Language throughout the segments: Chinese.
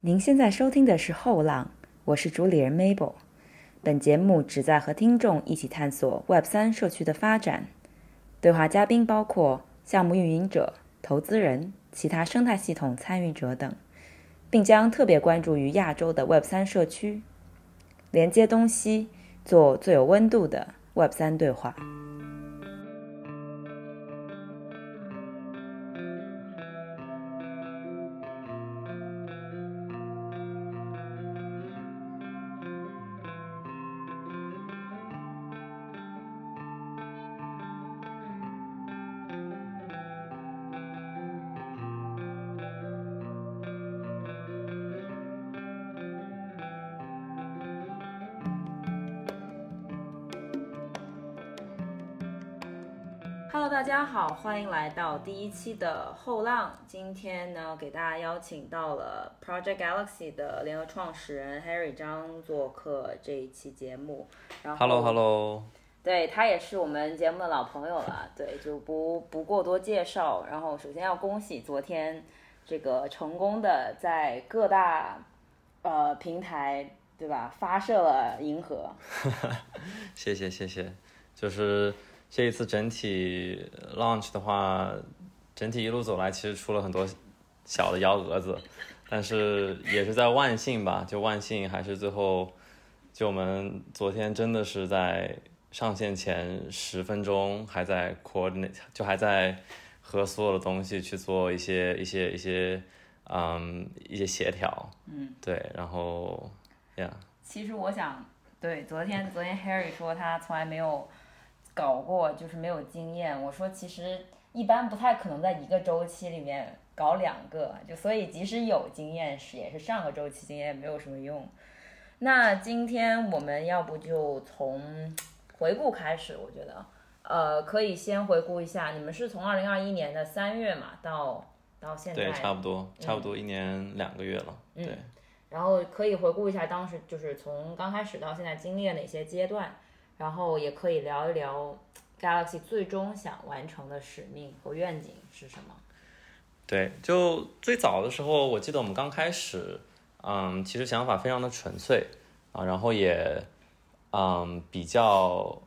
您现在收听的是《后浪》，我是主理人 Mabel。本节目旨在和听众一起探索 Web 三社区的发展。对话嘉宾包括项目运营者、投资人、其他生态系统参与者等，并将特别关注于亚洲的 Web 三社区，连接东西，做最有温度的 Web 三对话。好，欢迎来到第一期的后浪。今天呢，给大家邀请到了 Project Galaxy 的联合创始人 Harry 张做客这一期节目。然后 Hello，Hello，对他也是我们节目的老朋友了，对，就不不过多介绍。然后首先要恭喜昨天这个成功的在各大呃平台对吧发射了银河。谢谢谢谢，就是这一次整体 launch 的话，整体一路走来其实出了很多小的幺蛾子，但是也是在万幸吧，就万幸还是最后，就我们昨天真的是在上线前十分钟还在 coordinate，就还在和所有的东西去做一些一些一些嗯一些协调，嗯，对，然后呀。其实我想，对，昨天昨天 Harry 说他从来没有搞过，就是没有经验。我说其实一般不太可能在一个周期里面搞两个，就所以即使有经验是也是上个周期经验没有什么用。那今天我们要不就从回顾开始，我觉得，呃，可以先回顾一下，你们是从二零二一年的三月嘛到到现在，对，差不多，差不多一年两个月了，嗯对。然后可以回顾一下当时就是从刚开始到现在经历了哪些阶段，然后也可以聊一聊 Galaxy 最终想完成的使命和愿景是什么。对，就最早的时候，我记得我们刚开始，嗯，其实想法非常的纯粹啊，然后也，嗯，比较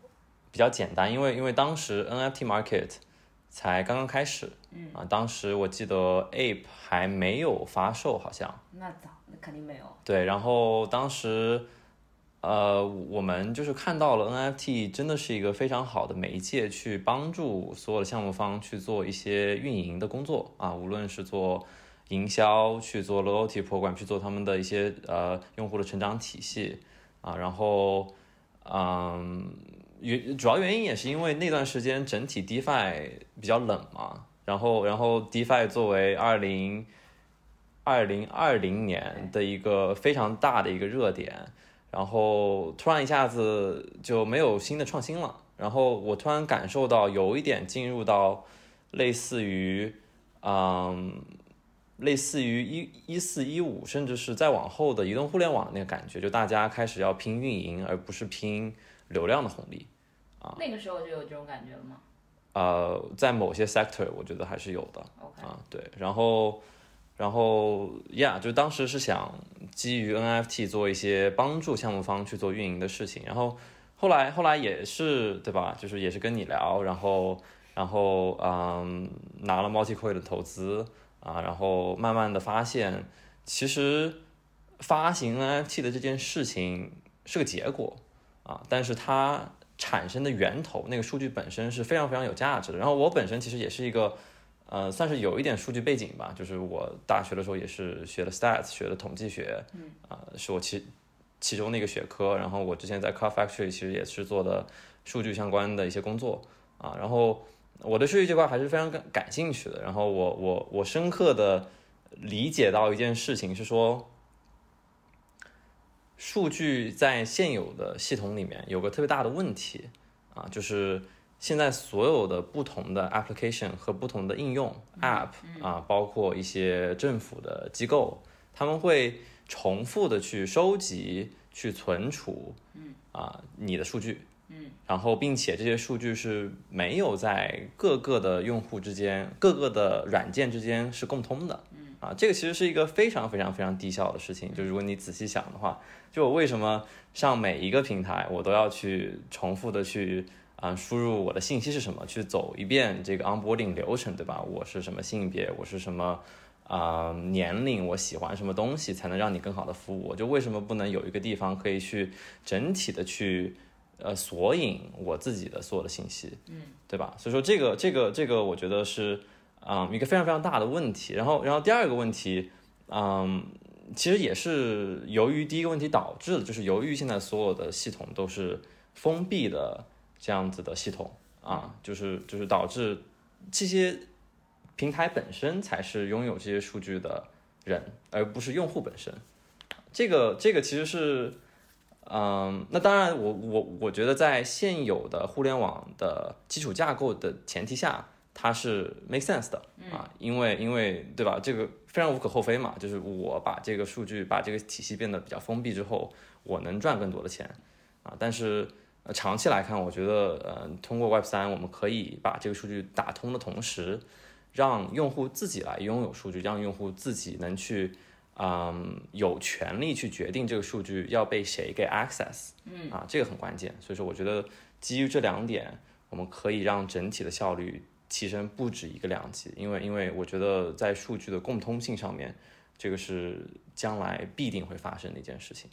比较简单，因为因为当时 NFT market 才刚刚开始，嗯啊，当时我记得 Ape 还没有发售，好像。那早，那肯定没有。对，然后当时，呃，我们就是看到了 NFT 真的是一个非常好的媒介，去帮助所有的项目方去做一些运营的工作啊，无论是做营销，去做 loyalty program，去做他们的一些呃用户的成长体系啊，然后，嗯，原主要原因也是因为那段时间整体 DeFi 比较冷嘛，然后然后 DeFi 作为二零。二零二零年的一个非常大的一个热点，然后突然一下子就没有新的创新了，然后我突然感受到有一点进入到类似于，嗯，类似于一一四一五，甚至是再往后的移动互联网那个感觉，就大家开始要拼运营，而不是拼流量的红利。啊，那个时候就有这种感觉了吗？呃，在某些 sector 我觉得还是有的。OK 啊，对，然后。然后呀，就当时是想基于 NFT 做一些帮助项目方去做运营的事情，然后后来后来也是对吧？就是也是跟你聊，然后然后嗯拿了 MultiCoin 的投资啊，然后慢慢的发现，其实发行 NFT 的这件事情是个结果啊，但是它产生的源头那个数据本身是非常非常有价值的。然后我本身其实也是一个。呃，算是有一点数据背景吧，就是我大学的时候也是学的 stats，学的统计学，嗯，啊、是我其其中的一个学科。然后我之前在 Car Factory 其实也是做的数据相关的一些工作啊。然后我对数据这块还是非常感感兴趣的。然后我我我深刻的理解到一件事情是说，数据在现有的系统里面有个特别大的问题啊，就是。现在所有的不同的 application 和不同的应用 app 啊，包括一些政府的机构，他们会重复的去收集、去存储，嗯。啊你的数据，嗯，然后并且这些数据是没有在各个的用户之间、各个的软件之间是共通的，嗯。啊，这个其实是一个非常非常非常低效的事情。就如果你仔细想的话，就我为什么上每一个平台，我都要去重复的去啊输入我的信息是什么，去走一遍这个 onboarding 流程，对吧？我是什么性别，我是什么啊年龄，我喜欢什么东西，才能让你更好的服务我？就为什么不能有一个地方可以去整体的去呃索引我自己的所有的信息，嗯，对吧？所以说这个这个这个，我觉得是啊、一个非常非常大的问题。然后然后第二个问题，嗯。其实也是由于第一个问题导致的，就是由于现在所有的系统都是封闭的这样子的系统啊，就是就是导致这些平台本身才是拥有这些数据的人，而不是用户本身。这个这个其实是，嗯，那当然我我我觉得在现有的互联网的基础架构的前提下，它是 make sense 的啊，因为因为对吧？这个非常无可厚非嘛，就是我把这个数据把这个体系变得比较封闭之后，我能赚更多的钱啊。但是呃长期来看，我觉得呃通过 Web 三，我们可以把这个数据打通的同时，让用户自己来拥有数据，让用户自己能去。嗯，有权利去决定这个数据要被谁给 access，嗯啊，这个很关键。所以说，我觉得基于这两点，我们可以让整体的效率提升不止一个量级。因为，因为我觉得在数据的共通性上面，这个是将来必定会发生的一件事情。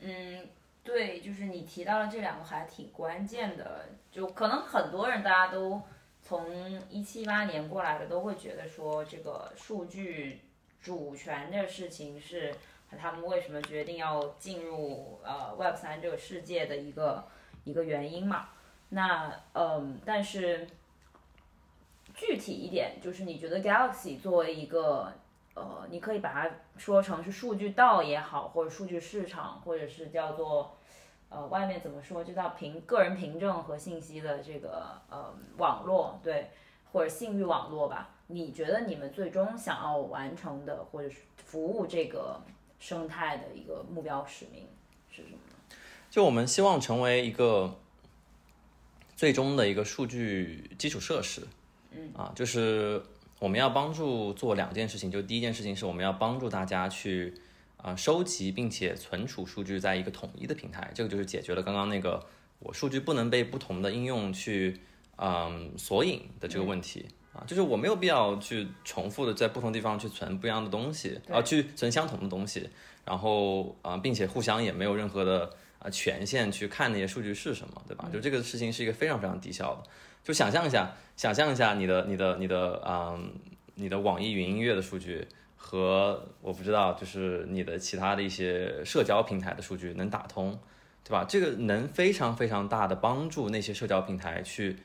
嗯，对，就是你提到了这两个还挺关键的，就可能很多人大家都从一七八年过来的，都会觉得说这个数据主权的事情是他们为什么决定要进入呃 Web 三这个世界的一个一个原因嘛。那嗯，但是具体一点，就是你觉得 Galaxy 作为一个呃，你可以把它说成是数据道也好，或者数据市场，或者是叫做呃外面怎么说，就叫凭个人凭证和信息的这个呃网络，对，或者信誉网络吧。你觉得你们最终想要完成的，或者是服务这个生态的一个目标使命是什么呢？就我们希望成为一个最终的一个数据基础设施，嗯啊，就是我们要帮助做两件事情，就第一件事情是我们要帮助大家去啊、收集并且存储数据在一个统一的平台，这个就是解决了刚刚那个我数据不能被不同的应用去嗯索引的这个问题。啊，就是我没有必要去重复的在不同地方去存不一样的东西，啊，去存相同的东西，然后啊、并且互相也没有任何的啊权限去看那些数据是什么，对吧？就这个事情是一个非常非常低效的。就想象一下，想象一下你的、你的、你的，嗯，你的网易云音乐的数据和我不知道，就是你的其他的一些社交平台的数据能打通，对吧？这个能非常非常大的帮助那些社交平台去。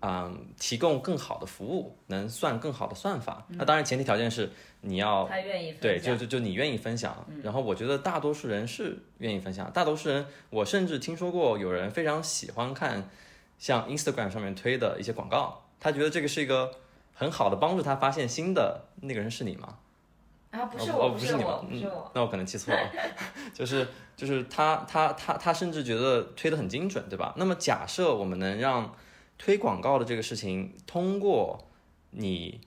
嗯，提供更好的服务，能算更好的算法。那当然，前提条件是你要他愿意分对，就就就你愿意分享，然后我觉得大多数人是愿意分享，大多数人，我甚至听说过有人非常喜欢看像 Instagram 上面推的一些广告，他觉得这个是一个很好的帮助他发现新的那个人是你吗？啊，不是哦我，不是你，吗不是我。那我可能记错了，就是就是他他他他甚至觉得推的很精准，对吧？那么假设我们能让推广告的这个事情通过你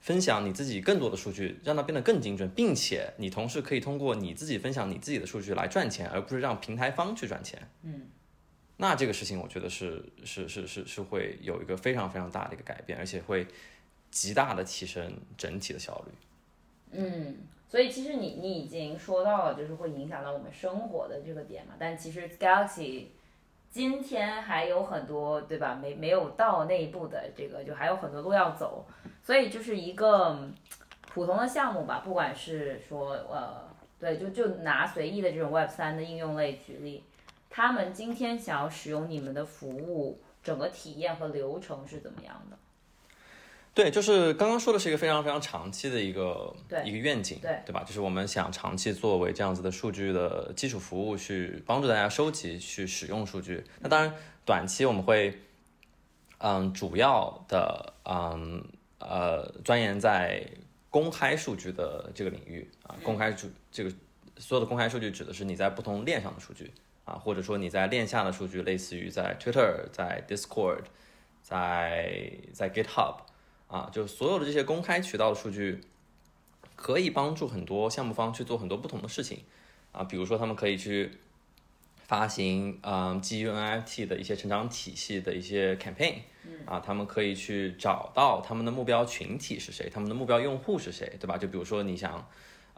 分享你自己更多的数据，让它变得更精准，并且你同时可以通过你自己分享你自己的数据来赚钱，而不是让平台方去赚钱。嗯，那这个事情我觉得是是是是是会有一个非常非常大的一个改变，而且会极大的提升整体的效率。嗯，所以其实你你已经说到了，就是会影响到我们生活的这个点嘛。但其实 Galaxy 今天还有很多，对吧？没没有到那一步的这个，就还有很多路要走。所以就是一个普通的项目吧，不管是说呃，对，就就拿随意的这种 Web 三的应用类举例，他们今天想要使用你们的服务，整个体验和流程是怎么样的？对，就是刚刚说的是一个非常非常长期的一个对一个愿景，对对吧？就是我们想长期作为这样子的数据的基础服务，去帮助大家收集、去使用数据。那当然，短期我们会，嗯，主要的，嗯，呃，钻研在公开数据的这个领域啊，公开数这个所有的公开数据指的是你在不同链上的数据啊，或者说你在链下的数据，类似于在 Twitter、在 Discord、在在 GitHub。啊，就所有的这些公开渠道的数据，可以帮助很多项目方去做很多不同的事情啊，比如说他们可以去发行嗯基于 NFT 的一些成长体系的一些 campaign，啊，他们可以去找到他们的目标群体是谁，他们的目标用户是谁，对吧？就比如说你想。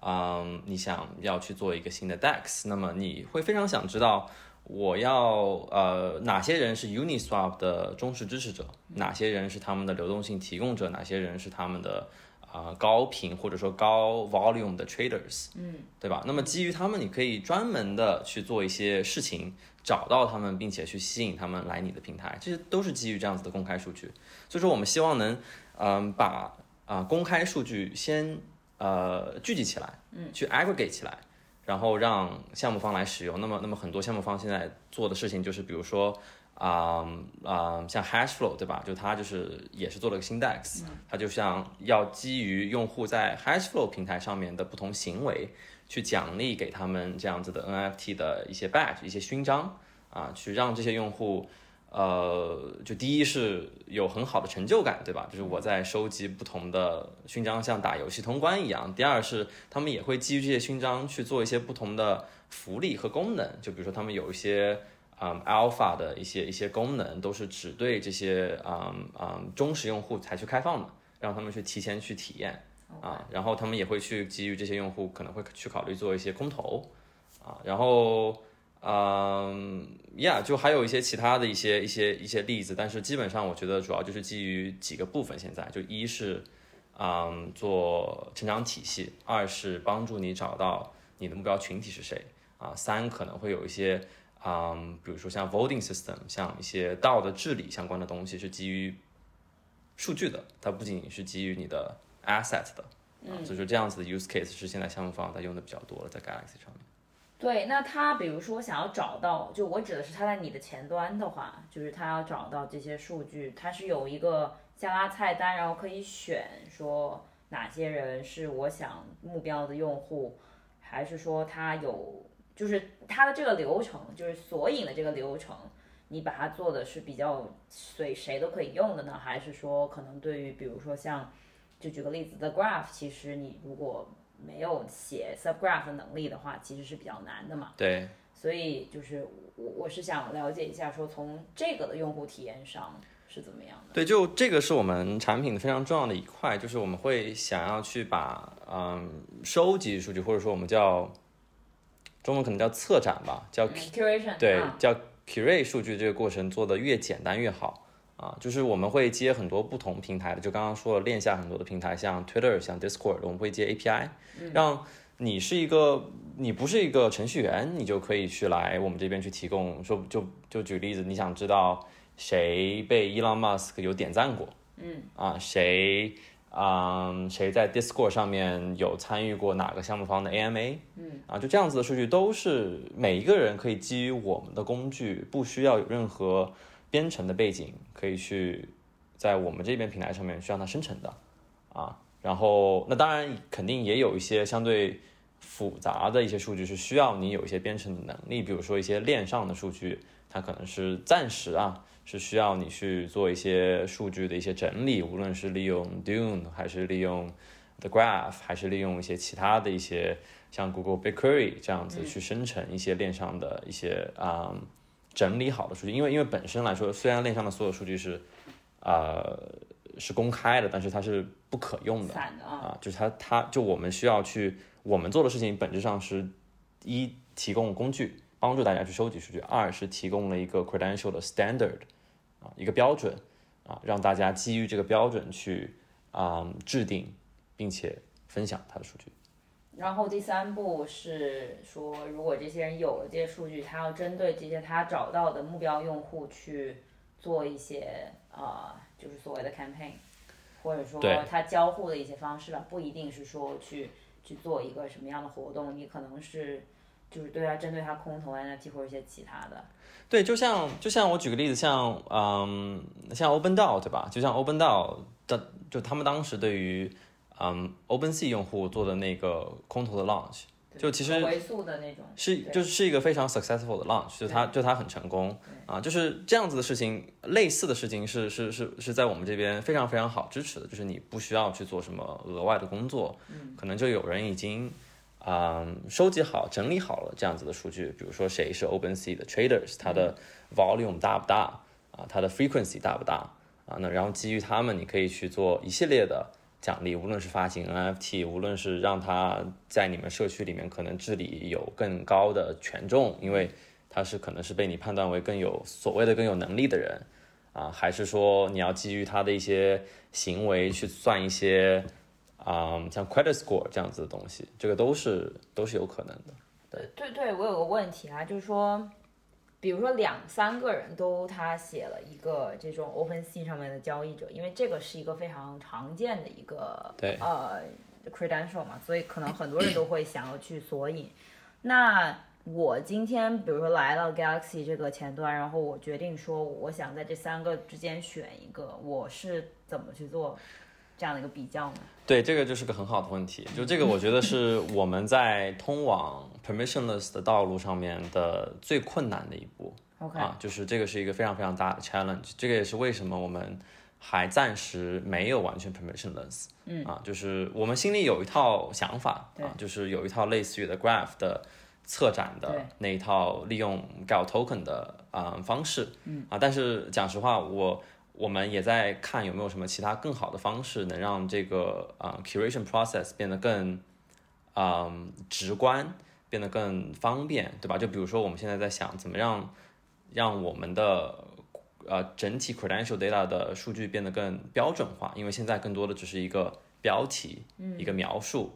嗯，你想要去做一个新的 DEX，那么你会非常想知道，我要呃哪些人是 Uniswap 的忠实支持者，哪些人是他们的流动性提供者，哪些人是他们的啊高频或者说高 volume 的 traders，嗯，对吧？那么基于他们，你可以专门的去做一些事情，找到他们，并且去吸引他们来你的平台，这些都是基于这样子的公开数据。所以说，我们希望能嗯把啊公开数据先。呃，聚集起来，嗯，去 aggregate 起来，然后让项目方来使用。那么，那么很多项目方现在做的事情就是，比如说，啊啊，像 Hashflow 对吧？就它就是也是做了个新 DEX，它就像要基于用户在 Hashflow 平台上面的不同行为，去奖励给他们这样子的 NFT 的一些 badge、一些勋章啊，去让这些用户。呃，就第一是有很好的成就感，对吧？就是我在收集不同的勋章，像打游戏通关一样。第二是他们也会基于这些勋章去做一些不同的福利和功能，就比如说他们有一些嗯 alpha 的一些一些功能，都是只对这些嗯嗯忠实用户才去开放的，让他们去提前去体验啊。然后他们也会去基于这些用户，可能会去考虑做一些空投啊，然后。嗯，Yeah，就还有一些其他的一些一些一些例子，但是基本上我觉得主要就是基于几个部分。现在就一是，嗯，做成长体系；二是帮助你找到你的目标群体是谁啊；三可能会有一些，嗯，比如说像 voting system，像一些道德治理相关的东西是基于数据的，它不仅仅是基于你的 asset 的。嗯，所以说这样子的 use case 是现在项目方在用的比较多了，在 Galaxy 上面。对，那他比如说想要找到，就我指的是他在你的前端的话，就是他要找到这些数据，他是有一个下拉菜单，然后可以选说哪些人是我想目标的用户，还是说他有，就是他的这个流程，就是索引的这个流程，你把它做的是比较随谁都可以用的呢，还是说可能对于比如说像，就举个例子，The Graph，其实你如果没有写 subgraph 的能力的话，其实是比较难的嘛。对，所以就是我我是想了解一下，说从这个的用户体验上是怎么样的。对，就这个是我们产品非常重要的一块，就是我们会想要去把嗯收集数据，或者说我们叫中文可能叫策展吧，叫 curation，对，叫 curate 数据这个过程做的越简单越好。啊，就是我们会接很多不同平台的，就刚刚说了链下很多的平台，像 Twitter、像 Discord，我们会接 API，让你是一个你不是一个程序员，你就可以去来我们这边去提供。说就就举例子，你想知道谁被 Elon Musk 有点赞过？嗯，啊，谁啊谁在 Discord 上面有参与过哪个项目方的 AMA？嗯，啊，就这样子的数据都是每一个人可以基于我们的工具，不需要有任何。编程的背景可以去在我们这边平台上面去让它生成的啊，然后那当然肯定也有一些相对复杂的一些数据是需要你有一些编程的能力，比如说一些链上的数据，它可能是暂时啊是需要你去做一些数据的一些整理，无论是利用 Dune 还是利用 The Graph 还是利用一些其他的一些像 Google BigQuery 这样子去生成一些链上的一些啊。整理好的数据，因为因为本身来说，虽然链上的所有数据是，呃，是公开的，但是它是不可用的啊，就是它它就我们需要去我们做的事情，本质上是一提供工具帮助大家去收集数据，二是提供了一个 credential 的 standard 啊一个标准啊，让大家基于这个标准去啊制定并且分享它的数据。然后第三步是说，如果这些人有了这些数据，他要针对这些他找到的目标用户去做一些呃，就是所谓的 campaign，或者说他交互的一些方式吧，不一定是说去去做一个什么样的活动，你可能是就是对他针对他空投 NFT 或者一些其他的。对，就像就像我举个例子，像嗯，像 OpenDAO 对吧？就像 OpenDAO 的，就他们当时对于嗯，OpenSea 用户做的那个空投的 launch 就其实维速的那种，是就是是一个非常 successful 的 launch，就它就它很成功啊，就是这样子的事情，类似的事情是是是是在我们这边非常非常好支持的，就是你不需要去做什么额外的工作，可能就有人已经嗯收集好整理好了这样子的数据，比如说谁是 OpenSea 的 traders，它的 volume 大不大啊，它的 frequency 大不大啊，那然后基于他们，你可以去做一系列的。奖励，无论是发行 NFT，无论是让他在你们社区里面可能治理有更高的权重，因为他是可能是被你判断为更有所谓的更有能力的人啊，还是说你要基于他的一些行为去算一些啊、像 credit score 这样子的东西，这个都是都是有可能的。对对，我有个问题啊，就是说，比如说两三个人都他写了一个这种 OpenSea 上面的交易者，因为这个是一个非常常见的一个对呃 credential 嘛，所以可能很多人都会想要去索引。那我今天比如说来了 Galaxy 这个前端，然后我决定说我想在这三个之间选一个，我是怎么去做这样的一个比较呢？对，这个就是个很好的问题。就这个，我觉得是我们在通往 permissionless 的道路上面的最困难的一步。OK，、啊，就是这个是一个非常非常大的 challenge，这个也是为什么我们还暂时没有完全 permissionless。嗯啊，就是我们心里有一套想法啊，就是有一套类似于的 graph 的策展的那一套利用 gal token 的啊、方式。嗯啊，但是讲实话，我我们也在看有没有什么其他更好的方式，能让这个啊、curation process 变得更嗯直观，变得更方便，对吧？就比如说我们现在在想怎么让让我们的呃整体 credential data 的数据变得更标准化，因为现在更多的只是一个标题，一个描述。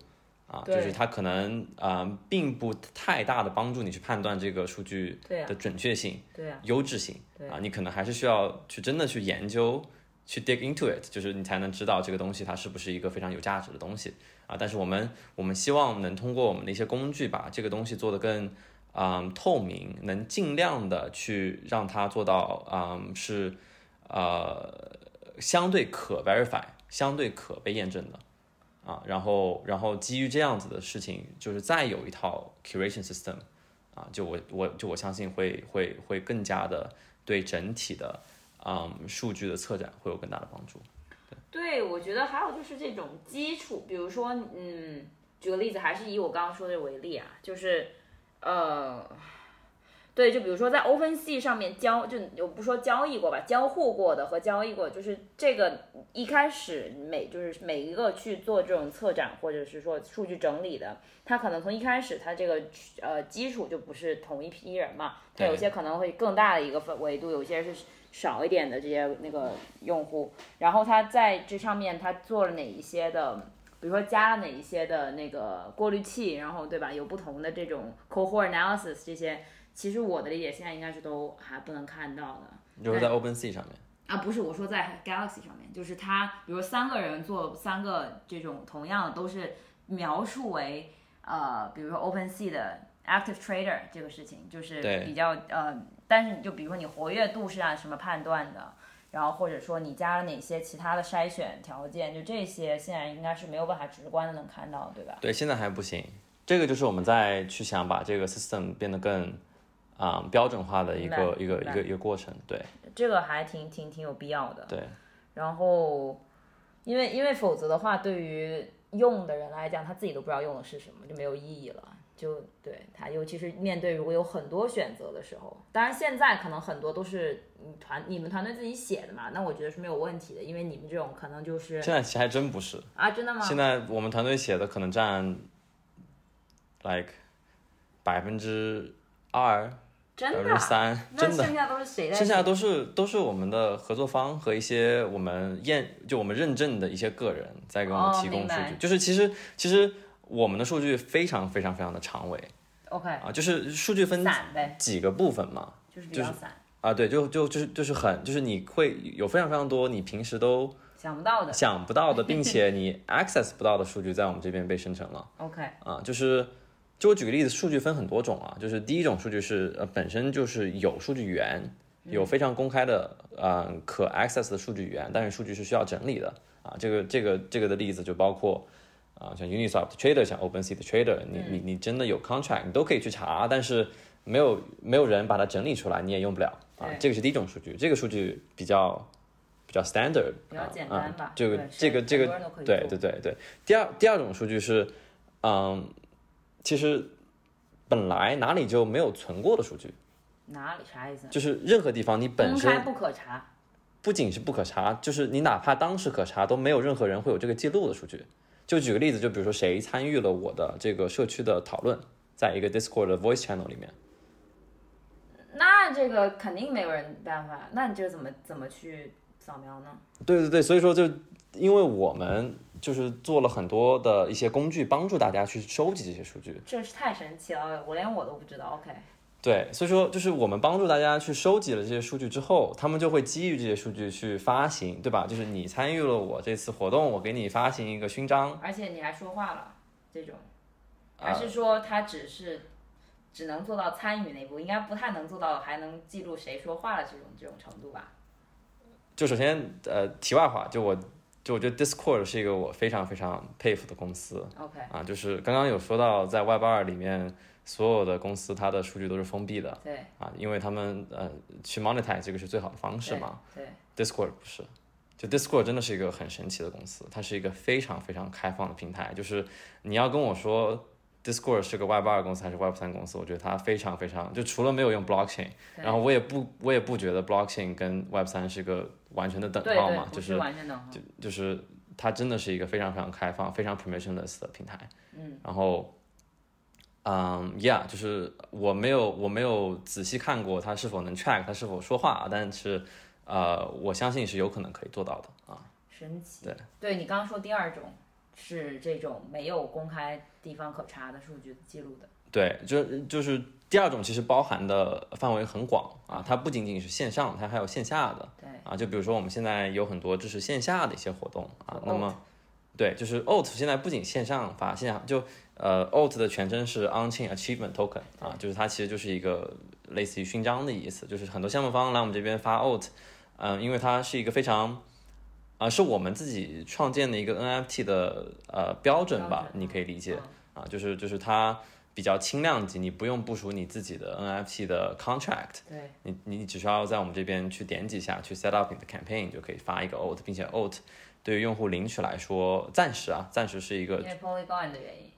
啊，就是它可能啊、呃并不太大的帮助你去判断这个数据的准确性、对啊，优质性对啊，你可能还是需要去真的去研究，去 dig into it，就是你才能知道这个东西它是不是一个非常有价值的东西啊。但是我们我们希望能通过我们的一些工具，把这个东西做得更嗯透明，能尽量的去让它做到嗯是呃相对可 verify，相对可被验证的。啊，然后然后基于这样子的事情，就是再有一套 curation system，啊，就我我就我相信会会会更加的对整体的嗯数据的策展会有更大的帮助。对，我觉得还有就是这种基础，比如说，嗯，举个例子，还是以我刚刚说的为例啊，就是，呃，对，就比如说在 OpenSea 上面交，就我不说交易过吧，交互过的和交易过，就是这个一开始每就是每一个去做这种策展或者是说数据整理的，他可能从一开始他这个呃基础就不是同一批人嘛，他有些可能会更大的一个分维度，有些是少一点的这些那个用户，然后他在这上面他做了哪一些的，比如说加了哪一些的那个过滤器，然后对吧？有不同的这种 cohort analysis 这些，其实我的理解现在应该是都还不能看到的。就是在 OpenSea 上面，啊，不是，我说在 Galaxy 上面，就是他，比如三个人做三个这种同样的都是描述为呃，比如说 OpenSea 的 Active Trader 这个事情，就是比较呃，但是你就比如说你活跃度是按什么判断的，然后或者说你加了哪些其他的筛选条件，就这些现在应该是没有办法直观的能看到，对吧？对，现在还不行。这个就是我们在去想把这个 system 变得更啊、标准化的一个一个一个一个过程。对这个还挺挺挺有必要的。对然后，因为因为否则的话，对于用的人来讲，他自己都不知道用的是什么，就没有意义了。就对他，尤其是面对如果有很多选择的时候，当然现在可能很多都是你团你们团队自己写的嘛，那我觉得是没有问题的，因为你们这种可能就是现在其实还真不是。啊，真的吗？现在我们团队写的可能占 like 百分之二、百真的？啊，分之三，那真的。剩下都是谁在？剩下都是都是我们的合作方和一些我们验就我们认证的一些个人在给我们哦提供数据，就是其实其实我们的数据非常非常非常的长尾。OK 啊，就是数据分，几个部分嘛。就是比较散，啊，对，就就就是就是很就是你会有非常非常多你平时都想不到的。想不到的，并且 你 access 不到的数据在我们这边被生成了。OK 啊，就是就我举个例子，数据分很多种啊，就是第一种数据是呃本身就是有数据源，有非常公开的呃可 access 的数据源，但是数据是需要整理的啊。这个这个这个的例子就包括啊，像 Uniswap 的 trader，像 OpenSea 的 trader，你你你真的有 contract，你都可以去查，但是没有没有人把它整理出来，你也用不了啊。这个是第一种数据，这个数据比较比较 standard，比较简单吧。这个这个这个，对对对对。第二第二种数据是，嗯，其实本来哪里就没有存过的数据。哪里啥意思？就是任何地方你本身不可查，不仅是不可查，就是你哪怕当时可查，都没有任何人会有这个记录的数据。就举个例子，就比如说谁参与了我的这个社区的讨论，在一个 Discord 的 Voice Channel 里面，那这个肯定没有人办法。那你这怎么怎么去扫描呢？对对对，所以说就因为我们就是做了很多的一些工具，帮助大家去收集这些数据。这是太神奇了，我连我都不知道。OK。对，所以说就是我们帮助大家去收集了这些数据之后，他们就会基于这些数据去发行，对吧？就是你参与了我这次活动，我给你发行一个勋章，而且你还说话了，这种，还是说他只是只能做到参与那步，应该不太能做到还能记录谁说话了这种这种程度吧？就首先，呃，题外话，就我就我觉得 Discord 是一个我非常非常佩服的公司。OK，啊，就是刚刚有说到在 Web 二里面。所有的公司它的数据都是封闭的，对啊，因为他们呃去 monetize 这个是最好的方式嘛。对，Discord 不是，就 Discord 真的是一个很神奇的公司，它是一个非常非常开放的平台。就是你要跟我说 Discord 是个 Web 二公司还是 Web 三公司，我觉得它非常非常就除了没有用 blockchain，然后我也不我也不觉得 blockchain 跟 Web 三是个完全的等号嘛，就是完全等号，就就是它真的是一个非常非常开放、非常 permissionless 的平台。嗯，然后。嗯，Yeah，就是我没有我没有仔细看过它是否能 track 它是否说话，但是呃，我相信是有可能可以做到的啊。神奇。对，对你刚刚说第二种是这种没有公开地方可查的数据记录的。对，就就是第二种其实包含的范围很广啊，它不仅仅是线上，它还有线下的。对。啊，就比如说我们现在有很多支持线下的一些活动啊，那么对，就是 OAT 现在不仅线上发，线下就。呃，OAT 的全称是 On-chain Achievement Token 啊，就是它其实就是一个类似于勋章的意思，就是很多项目方来我们这边发 OAT，嗯，因为它是一个非常，啊，是我们自己创建的一个 NFT 的呃标准吧，你可以理解啊，就是就是它比较轻量级，你不用部署你自己的 NFT 的 contract，对，你你只需要在我们这边去点几下去 set up 你的 campaign 就可以发一个 OAT，并且 OAT 对于用户领取来说，暂时啊，暂时是一个因为 Polygon 的原因。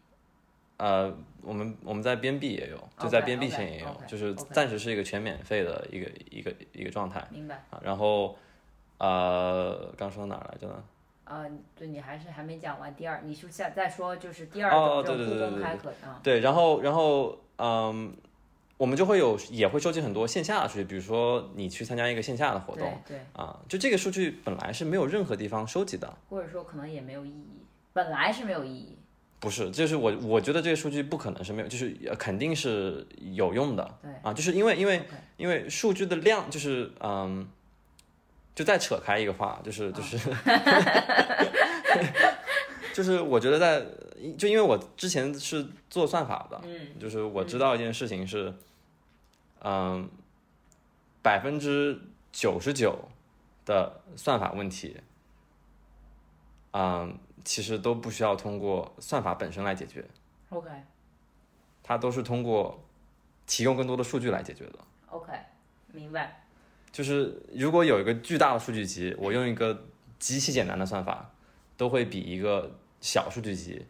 呃，我们我们在边币也有，就在边币前也有，就是暂时是一个全免费的一个一个一个状态。明白。啊，然后，呃，刚说到哪来着呢？啊，对你还是还没讲完第二，你是再再说就是第二种这种不公开可啊。对，然后然后嗯，我们就会有也会收集很多线下的数据，比如说你去参加一个线下的活动，对啊，就这个数据本来是没有任何地方收集的，或者说可能也没有意义，本来是没有意义。不是，就是我我觉得这个数据不可能是没有，就是肯定是有用的。对啊，就是因为因为因为数据的量就是嗯，就再扯开一个话，就是就是，就是我觉得在就因为我之前是做算法的，嗯，就是我知道一件事情是，嗯，百分之九十九的算法问题，嗯。其实都不需要通过算法本身来解决，OK，它都是通过提供更多的数据来解决的，OK，明白。就是如果有一个巨大的数据集，我用一个极其简单的算法，都会比一个小数据集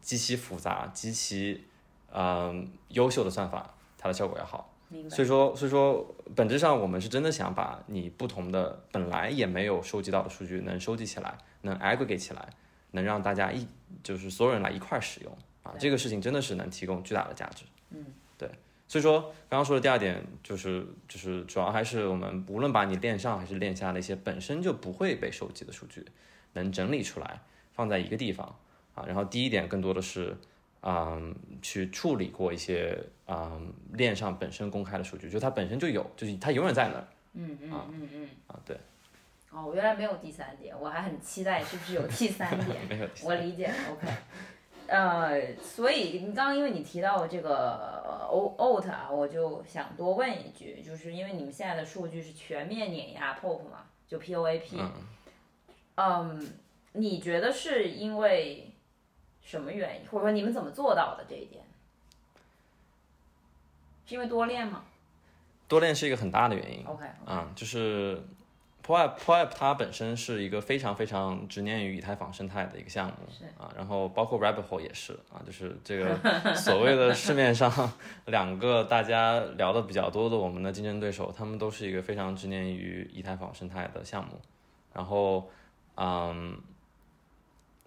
极其复杂、极其嗯优秀的算法，它的效果要好。所以说，所以说本质上我们是真的想把你不同的本来也没有收集到的数据能收集起来，能 aggregate 起来。能让大家一就是所有人来一块儿使用啊，这个事情真的是能提供巨大的价值。嗯，对，所以说刚刚说的第二点就是就是主要还是我们无论把你链上还是链下的一些本身就不会被收集的数据，能整理出来放在一个地方啊。然后第一点更多的是嗯去处理过一些嗯链上本身公开的数据，就它本身就有，就是它永远在那儿。嗯嗯嗯嗯啊对。哦，我原来没有第三点，我还很期待是不是有第三点。没有。我理解，OK。呃，所以你刚刚因为你提到这个 O O T 啊，我就想多问一句，就是因为你们现在的数据是全面碾压 POP 嘛，就 P O A P。嗯。嗯，你觉得是因为什么原因，或者说你们怎么做到的这一点？是因为多练吗多练是一个很大的原因。？OK，啊、就是 POAP POAP 它本身是一个非常非常执念于以太坊生态的一个项目是。啊，然后包括 Rabbit Hole 也是啊，就是这个 所谓的市面上两个大家聊的比较多的我们的竞争对手，他们都是一个非常执念于以太坊生态的项目，然后嗯，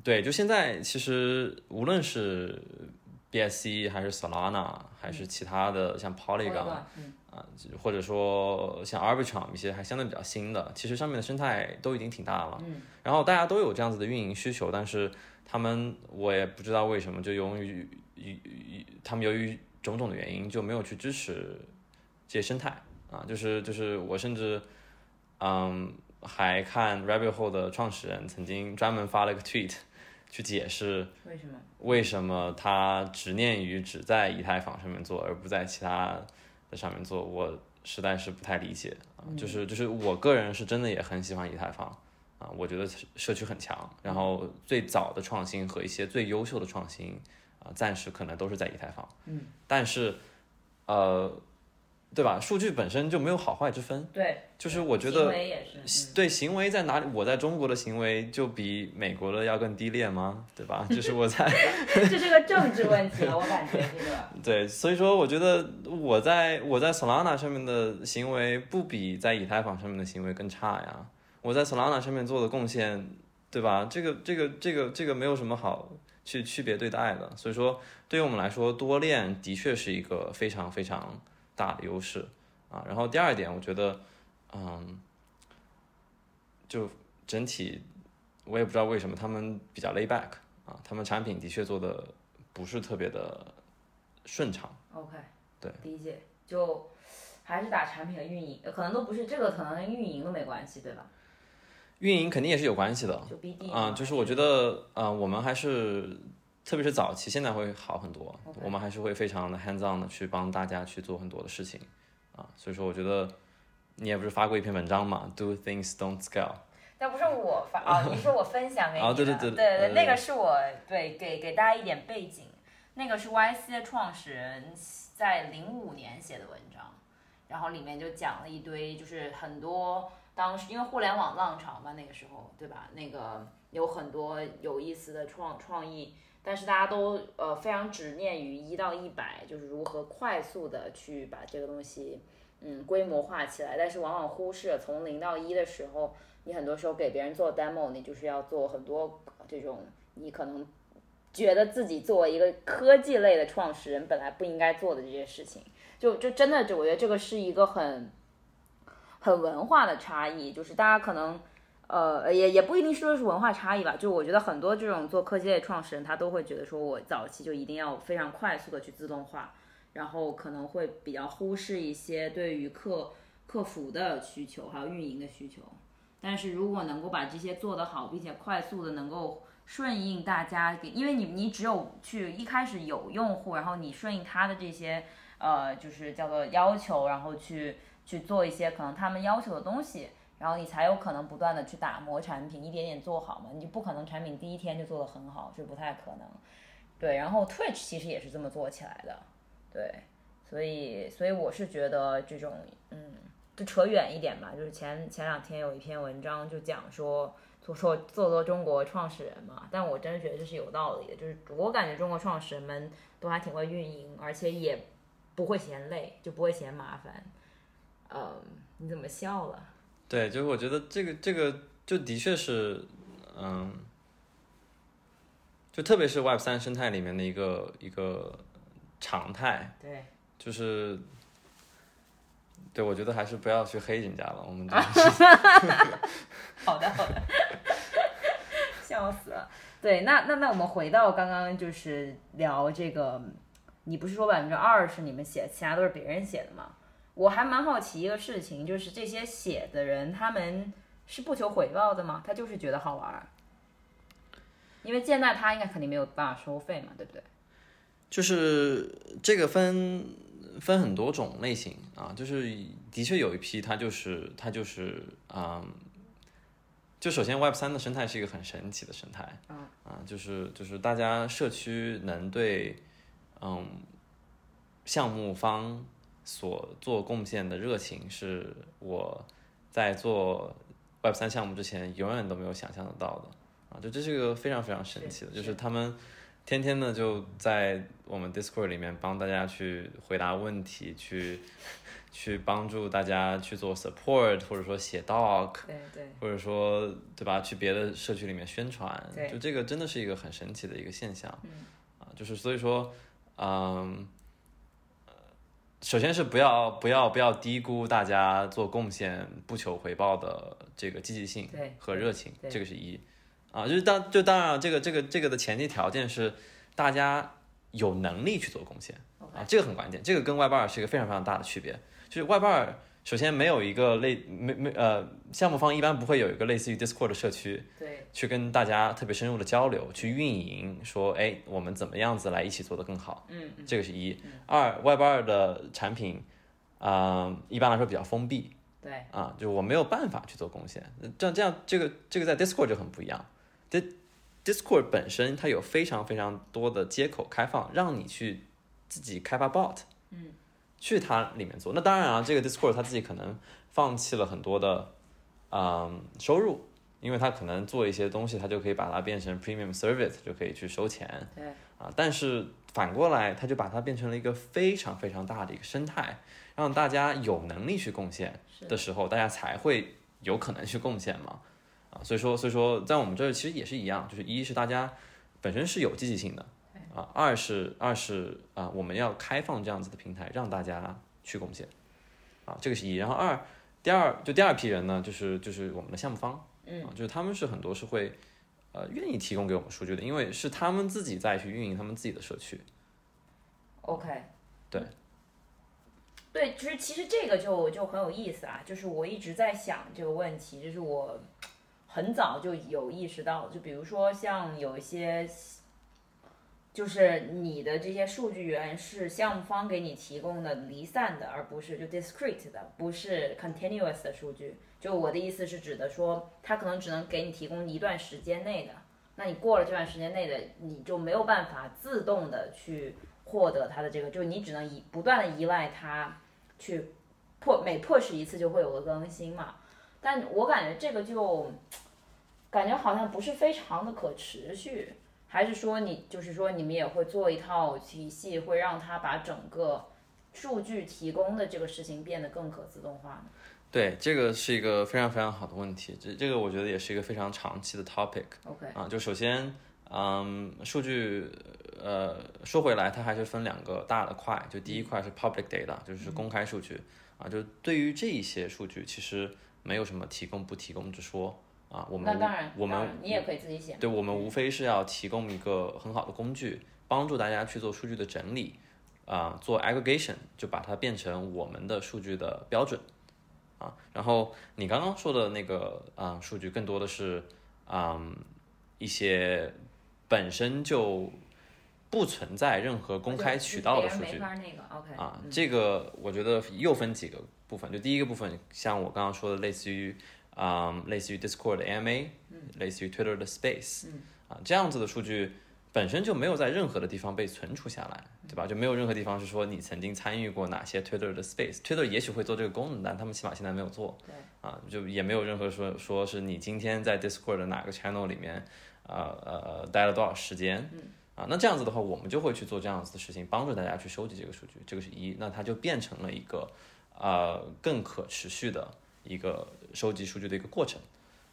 对，就现在其实无论是 BSC 还是 Solana 还是其他的像 Polygon。嗯或者说像 Arbitrum 一些还相对比较新的，其实上面的生态都已经挺大了。嗯，然后大家都有这样子的运营需求，但是他们我也不知道为什么，就由于于于他们由于种种的原因就没有去支持这些生态啊，就是就是我甚至嗯还看 Rabbit Hole 的创始人曾经专门发了个 tweet 去解释为什么？为什么他执念于只在以太坊上面做，而不在其他的上面做？我实在是不太理解啊。就是就是我个人是真的也很喜欢以太坊啊，我觉得社区很强，然后最早的创新和一些最优秀的创新啊，暂时可能都是在以太坊。嗯，但是呃，对吧？数据本身就没有好坏之分，对，就是我觉行得。为也是，嗯对行为在哪里？我在中国的行为就比美国的要更低劣吗？对吧？就是我在 这是个政治问题了，我感觉这个。对，所以说我觉得我在我在 Solana 上面的行为不比在以太坊上面的行为更差呀。我在 Solana 上面做的贡献，对吧？这个这个这个这个没有什么好去区别对待的。所以说，对于我们来说，多练的确是一个非常非常大的优势啊。然后第二点，我觉得，嗯，就整体我也不知道为什么他们比较 lay back 啊，他们产品的确做的不是特别的顺畅。OK，对，理解，就还是打产品的运营，可能都不是这个，可能运营都没关系，对吧？运营肯定也是有关系的就 BD 啊、嘛就是我觉得啊、我们还是特别是早期，现在会好很多我们还是会非常的 hands on 的去帮大家去做很多的事情啊，所以说我觉得你也不是发过一篇文章嘛，Do things don't scale。但不是我发啊，你说我分享给你的，啊对对对对对那个是我对给给大家一点背景，那个是 YC 的创始人在零五年写的文章，然后里面就讲了一堆，就是很多当时因为互联网浪潮嘛，那个时候对吧？那个有很多有意思的创创意，但是大家都呃非常执念于一到一百，就是如何快速的去把这个东西嗯规模化起来，但是往往忽视了从零到一的时候。你很多时候给别人做 demo，你就是要做很多这种你可能觉得自己作为一个科技类的创始人本来不应该做的这些事情，就就真的就我觉得这个是一个很很文化的差异，就是大家可能呃也也不一定说是文化差异吧，就我觉得很多这种做科技类创始人他都会觉得说我早期就一定要非常快速的去自动化，然后可能会比较忽视一些对于客客服的需求还有运营的需求。但是如果能够把这些做得好，并且快速的能够顺应大家，因为你你只有去一开始有用户，然后你顺应他的这些呃就是叫做要求，然后去去做一些可能他们要求的东西，然后你才有可能不断的去打磨产品，一点点做好嘛，你就不可能产品第一天就做得很好，这不太可能。对，然后 Twitch 其实也是这么做起来的，对，所以所以我是觉得这种嗯。就扯远一点吧，就是前前两天有一篇文章就讲说，就说做做中国创始人嘛，但我真的觉得这是有道理的，就是我感觉中国创始人们都还挺会运营，而且也不会嫌累，就不会嫌麻烦。嗯，你怎么笑了？对，就是我觉得这个这个就的确是，嗯，就特别是 Web 三生态里面的一个一个常态，对，就是，对我觉得还是不要去黑人家了，我们就 好的好的，笑死了。对，那那那我们回到刚刚就是聊这个，你不是说百分之二是你们写，其他都是别人写的吗？我还蛮好奇一个事情，就是这些写的人，他们是不求回报的吗？他就是觉得好玩儿，因为现在他应该肯定没有办法收费嘛，对不对？就是这个分分很多种类型啊，就是的确有一批他就是他就是嗯，就首先 Web 三的生态是一个很神奇的生态，嗯啊，就是就是大家社区能对嗯项目方所做贡献的热情，是我在做 Web 三项目之前永远都没有想象得到的。啊，就这是一个非常非常神奇的，是就是他们天天的就在我们 Discord 里面帮大家去回答问题，去 去帮助大家去做 support，或者说写 doc，对对。或者说对吧，去别的社区里面宣传，就这个真的是一个很神奇的一个现象，嗯。啊，就是所以说，嗯，呃首先是不要不要不要低估大家做贡献不求回报的这个积极性和热情，这个是一，啊，就是当就当然了这个这个这个的前提条件是大家有能力去做贡献。啊，这个很关键，这个跟外包尔是一个非常非常大的区别。就是 Web 二首先没有一个类没没呃项目方一般不会有一个类似于 Discord 的社区对。去跟大家特别深入的交流，去运营，说哎我们怎么样子来一起做得更好，嗯嗯。这个是一。二 Web 二的产品啊、一般来说比较封闭对。啊，就我没有办法去做贡献，这样这样这个这个在 Discord 就很不一样。Dis Discord 本身它有非常非常多的接口开放，让你去自己开发 bot，嗯，去它里面做。那当然啊，这个 Discord 它自己可能放弃了很多的嗯收入，因为它可能做一些东西，它就可以把它变成 premium service，就可以去收钱对啊。但是反过来，它就把它变成了一个非常非常大的一个生态，让大家有能力去贡献是的时候，大家才会有可能去贡献嘛。啊，所以说，所以说，在我们这儿其实也是一样，就是一是大家本身是有积极性的，啊，二是二是啊，我们要开放这样子的平台，让大家去贡献，啊，这个是一。然后二，第二就第二批人呢，就是就是我们的项目方，嗯。啊，就是他们是很多是会呃愿意提供给我们数据的，因为是他们自己在去运营他们自己的社区，，OK，对。对，就是其实这个就就很有意思啊，就是我一直在想这个问题，就是我很早就有意识到，就比如说像有一些，就是你的这些数据源是项目方给你提供的离散的，而不是就 discrete 的，不是 continuous 的数据。就我的意思是指的说，它可能只能给你提供一段时间内的，那你过了这段时间内的，你就没有办法自动的去获得它的这个，就你只能依不断的依赖它去破每 push 一次就会有个更新嘛。但我感觉这个就感觉好像不是非常的可持续，还是说你就是说你们也会做一套体系，会让它把整个数据提供的这个事情变得更可自动化呢？对，这个是一个非常非常好的问题，这这个我觉得也是一个非常长期的 topic。OK，啊，就首先，嗯，数据，呃，说回来，它还是分两个大的块，就第一块是 public data，就是公开数据，啊，就对于这一些数据，其实没有什么提供不提供之说，啊，我们那当然，我们你也可以自己写。对我们无非是要提供一个很好的工具，帮助大家去做数据的整理，啊、做 aggregation，就把它变成我们的数据的标准，啊，然后你刚刚说的那个啊、数据更多的是，啊，一些本身就不存在任何公开渠道的数据没，法那个 OK 啊，嗯。这个我觉得又分几个部分，就第一个部分，像我刚刚说的，类似于啊、类似于 Discord 的 AMA，、类似于 Twitter 的 Space，、啊，这样子的数据本身就没有在任何的地方被存储下来，对吧？就没有任何地方是说你曾经参与过哪些 Twitter 的 Space，Twitter 也许会做这个功能，但他们起码现在没有做，对，啊，就也没有任何说说是你今天在 Discord 的哪个 channel 里面，呃呃待了多少时间，啊，那这样子的话，我们就会去做这样子的事情，帮助大家去收集这个数据，这个是一，那它就变成了一个呃更可持续的一个收集数据的一个过程。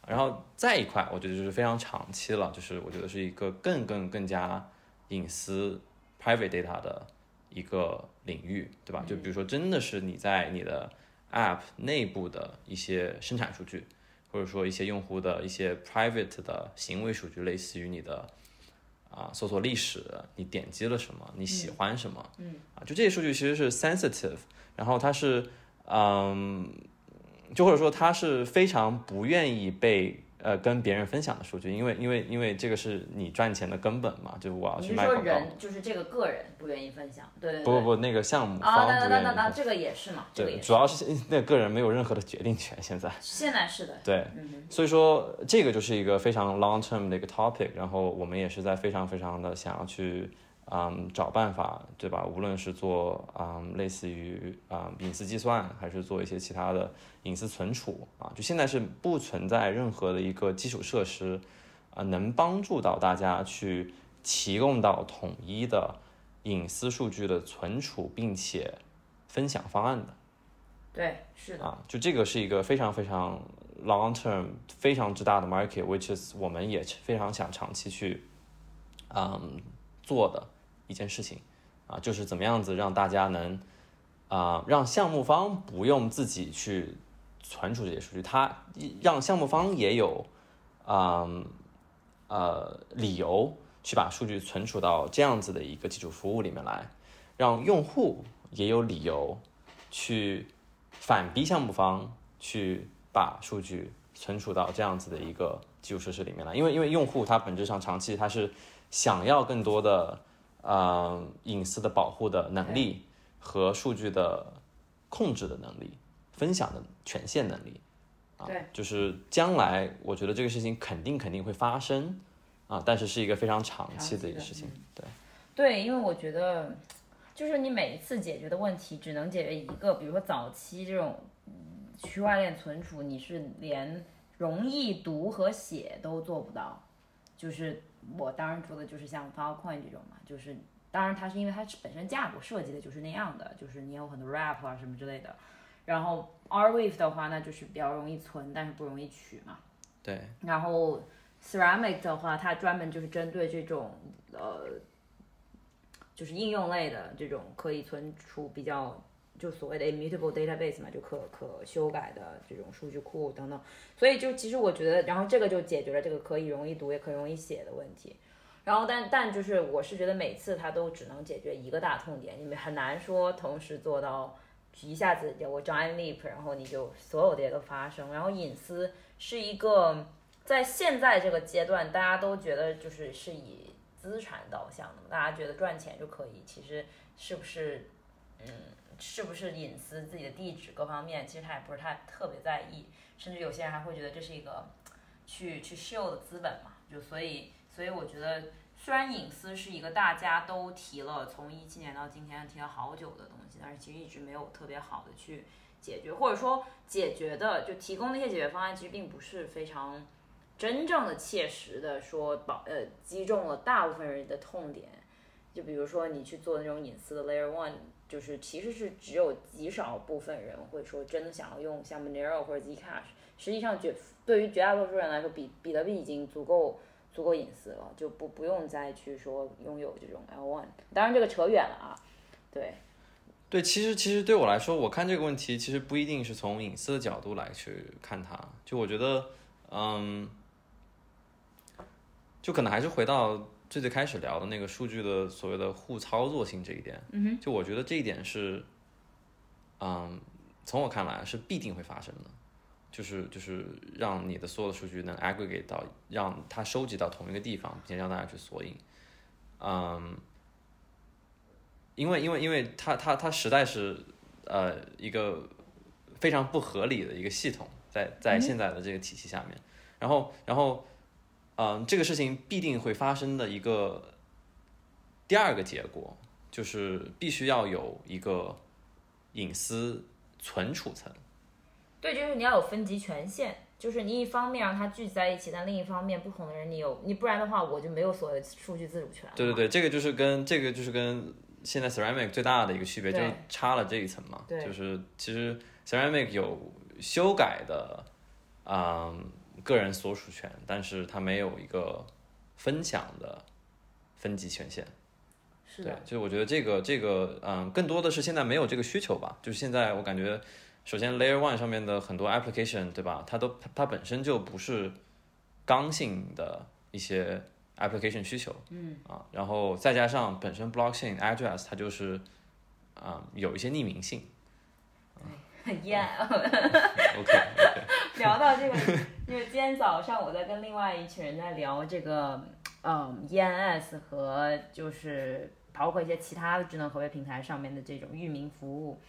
然后再一块，我觉得就是非常长期了，就是我觉得是一个更更更加隐私 private data 的一个领域，对吧？就比如说，真的是你在你的 app 内部的一些生产数据，或者说一些用户的一些 private 的行为数据，类似于你的啊搜索历史，你点击了什么，你喜欢什么，嗯，啊，就这些数据其实是 sensitive，然后它是嗯，就或者说他是非常不愿意被呃跟别人分享的数据，因为因为因为这个是你赚钱的根本嘛，就是我要去卖广告。人就是这个个人不愿意分享？对对对。不不不，那个项目啊，方那那不愿意分享。那那那这个也是嘛，这个对，也是。主要是那个人没有任何的决定权，现在。现在是的，对，嗯所以说这个就是一个非常 long term 的一个 topic，然后我们也是在非常非常的想要去，嗯，找办法，对吧？无论是做嗯类似于啊、隐私计算，还是做一些其他的隐私存储啊，就现在是不存在任何的一个基础设施啊、能帮助到大家去提供到统一的隐私数据的存储并且分享方案的。对，是的，啊，就这个是一个非常非常 long term 非常之大的 market，which is 我们也非常想长期去嗯做的一件事情啊，就是怎么样子让大家能啊让项目方不用自己去存储这些数据，他让项目方也有嗯呃理由去把数据存储到这样子的一个基础服务里面来，让用户也有理由去反逼项目方去把数据存储到这样子的一个基础设施里面来，因为因为用户他本质上长期他是想要更多的呃隐私的保护的能力和数据的控制的能力、分享的权限能力。啊对，就是将来我觉得这个事情肯定肯定会发生啊，但是是一个非常长期的一个事情。对，对，因为我觉得，就是你每一次解决的问题只能解决一个，比如说早期这种嗯区块链存储，你是连容易读和写都做不到。就是我当然说的，就是像 Filecoin 这种嘛，就是当然它是因为它本身架构设计的就是那样的，就是你有很多 wrap 啊什么之类的。然后 Arweave 的话，那就是比较容易存，但是不容易取嘛。对，然后 Ceramic 的话，它专门就是针对这种呃，就是应用类的这种可以存储比较就所谓的 immutable database 嘛，就可可修改的这种数据库等等。所以就其实我觉得，然后这个就解决了这个可以容易读也可以容易写的问题。然后但但就是我是觉得每次它都只能解决一个大痛点，你们很难说同时做到一下子有个 giant leap，然后你就所有这些都发生。然后隐私是一个在现在这个阶段，大家都觉得就是是以资产导向的，大家觉得赚钱就可以。其实是不是，嗯，是不是隐私、自己的地址各方面，其实他也不是太特别在意，甚至有些人还会觉得这是一个去去 show 的资本嘛。就所以，所以我觉得。虽然隐私是一个大家都提了，从一七年到今天提了好久的东西，但是其实一直没有特别好的去解决，或者说解决的就提供那些解决方案，其实并不是非常真正的切实的说保呃击中了大部分人的痛点。就比如说你去做那种隐私的 Layer One，就是其实是只有极少部分人会说真的想要用像 Monero 或者 Zcash，实际上绝对于绝大多数人来说，比比特币已经足够。足够隐私了，就不不用再去说拥有这种 L one。当然这个扯远了啊，对。对，其实其实对我来说，我看这个问题其实不一定是从隐私的角度来去看它，就我觉得，嗯，就可能还是回到最最开始聊的那个数据的所谓的互操作性这一点。嗯哼。就我觉得这一点是，嗯，从我看来是必定会发生的。就是就是让你的所有的数据能 aggregate 到，让它收集到同一个地方，并且让大家去索引，嗯，因为因为因为它它它实在是呃一个非常不合理的一个系统，在在现在的这个体系下面，然后然后嗯这个事情必定会发生的一个第二个结果，就是必须要有一个隐私存储层。对，就是你要有分级权限，就是你一方面让它聚集在一起，但另一方面不同的人你有你，不然的话我就没有所谓的数据自主权。对对对，这个就是跟这个就是跟现在 Ceramic 最大的一个区别，就是差了这一层嘛。对，就是其实 Ceramic 有修改的，嗯，个人所属权，但是它没有一个分享的分级权限。是的，就是我觉得这个这个嗯，更多的是现在没有这个需求吧。就是现在我感觉。首先，Layer One 上面的很多 application，对吧？它都它本身就不是刚性的一些 application 需求，嗯啊，然后再加上本身 blockchain address 它就是啊、有一些匿名性。Yeah，OK，OK OK，聊到这个，就是今天早上我在跟另外一群人在聊这个，嗯，ENS 和就是包括一些其他的智能合约平台上面的这种域名服务，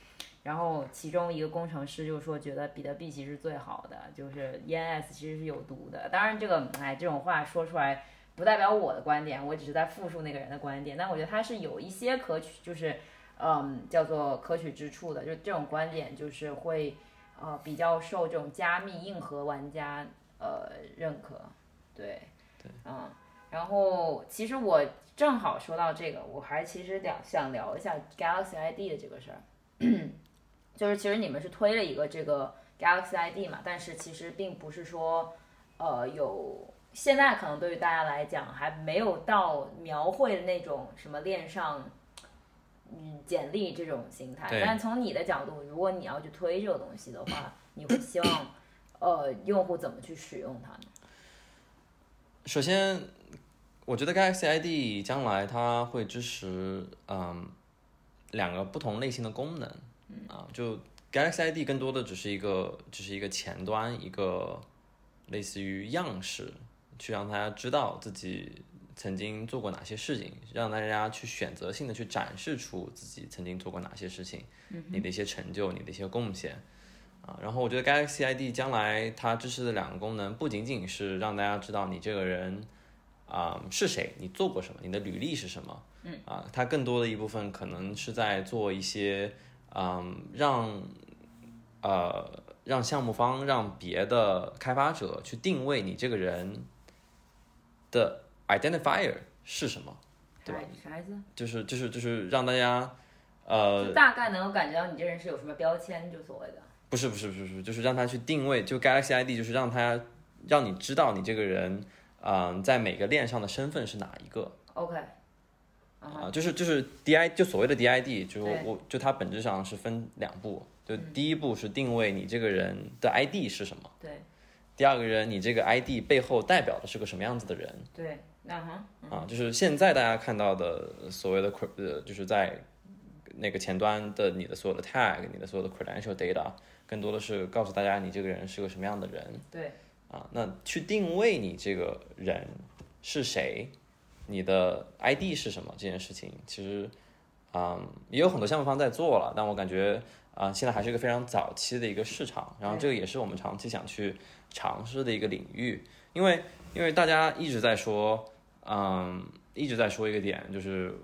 然后其中一个工程师就说觉得比特币其实最好的，就是 ENS 其实是有毒的。当然这个，哎，这种话说出来不代表我的观点，我只是在复述那个人的观点。但我觉得他是有一些可取，就是嗯，叫做可取之处的，就这种观点就是会。呃，比较受这种加密硬核玩家呃认可，对，对，嗯，然后其实我正好说到这个，我还其实聊想聊一下 Galaxy ID 的这个事儿，就是其实你们是推了一个这个 Galaxy ID 嘛，但是其实并不是说呃有现在可能对于大家来讲还没有到描绘的那种什么链上。嗯，简历这种形态，但从你的角度，如果你要去推这个东西的话，你会希望，呃，用户怎么去使用它呢？首先，我觉得 Galaxy ID 将来它会支持，嗯，两个不同类型的功能，啊，就 Galaxy ID 更多的只是一个，只是一个前端，一个类似于样式，去让大家知道自己。曾经做过哪些事情，让大家去选择性的去展示出自己曾经做过哪些事情，你的一些成就，你的一些贡献，啊，然后我觉得 Galaxy ID 将来它支持的两个功能，不仅仅是让大家知道你这个人啊是谁，你做过什么，你的履历是什么，嗯，啊，它更多的一部分可能是在做一些，嗯，让呃让项目方让别的开发者去定位你这个人的。Identifier 是什么？对吧？啥意思？就是就是就是让大家，呃，大概能够感觉到你这人是有什么标签，就所谓的。不是不是不是不是，就是让他去定位，就 Galaxy ID 就是让他让你知道你这个人，嗯，在每个链上的身份是哪一个。OK。啊，就是就是 DI 就所谓的 DID，就我就它本质上是分两步，就第一步是定位你这个人的 ID 是什么。对。第二个人，你这个 ID 背后代表的是个什么样子的人？对。啊啊，就是现在大家看到的所谓的呃，就是在那个前端的你的所有的 tag，你的所有的 credential data，更多的是告诉大家你这个人是个什么样的人。对。啊，那去定位你这个人是谁，你的 ID 是什么这件事情，其实啊也有很多项目方在做了，但我感觉啊现在还是一个非常早期的一个市场，然后这个也是我们长期想去尝试的一个领域，因为因为大家一直在说。嗯，一直在说一个点，就是，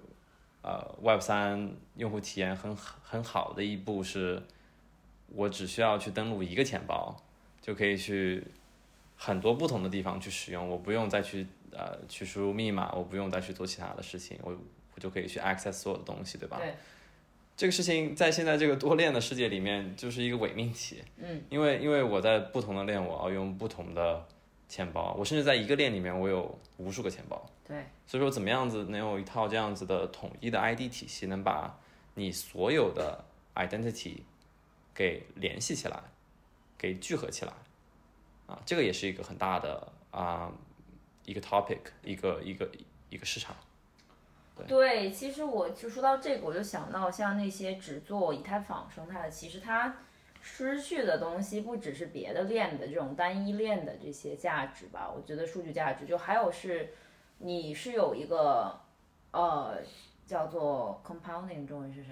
呃，Web 三用户体验很很好的一步是，我只需要去登录一个钱包，就可以去很多不同的地方去使用，我不用再去呃去输入密码，我不用再去做其他的事情，我我就可以去 access 所有的东西，对吧？对。这个事情在现在这个多链的世界里面就是一个伪命题。嗯。因为因为我在不同的链，我要用不同的。钱包，我甚至在一个链里面，我有无数个钱包。对，所以说怎么样子能有一套这样子的统一的 ID 体系，能把你所有的 identity 给联系起来，给聚合起来，啊，这个也是一个很大的啊一个 topic，一个一个一个市场。对，其实我就说到这个，我就想到像那些只做以太坊生态的，其实它。失去的东西不只是别的链的这种单一链的这些价值吧，我觉得数据价值就还有是，你是有一个，呃，叫做 compounding 中文是啥？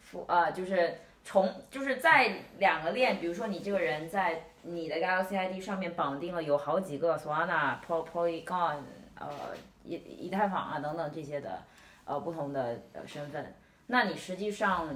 复啊，就是重，就是在两个链，比如说你这个人在你的 Galaxy ID 上面绑定了有好几个 Solana、Polygon、呃以以太坊啊等等这些的呃不同的呃身份，那你实际上。